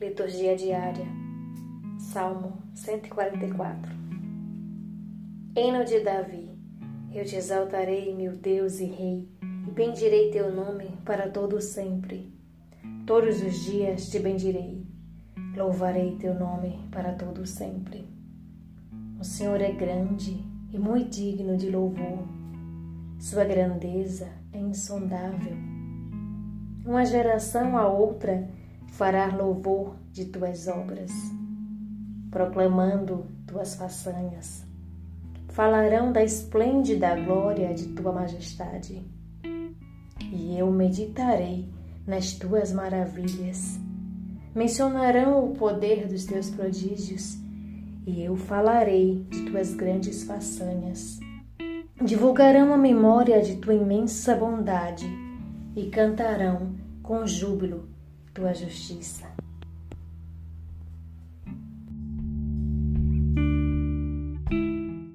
Liturgia diária. Salmo 144. Hino de Davi. Eu te exaltarei, meu Deus e Rei, e bendirei teu nome para todo sempre. Todos os dias te bendirei. Louvarei teu nome para todo sempre. O Senhor é grande e muito digno de louvor. Sua grandeza é insondável. Uma geração a outra fará louvor de tuas obras, proclamando tuas façanhas. Falarão da esplêndida glória de tua majestade. E eu meditarei nas tuas maravilhas. Mencionarão o poder dos teus prodígios, e eu falarei de tuas grandes façanhas. Divulgarão a memória de tua imensa bondade e cantarão com júbilo tua justiça.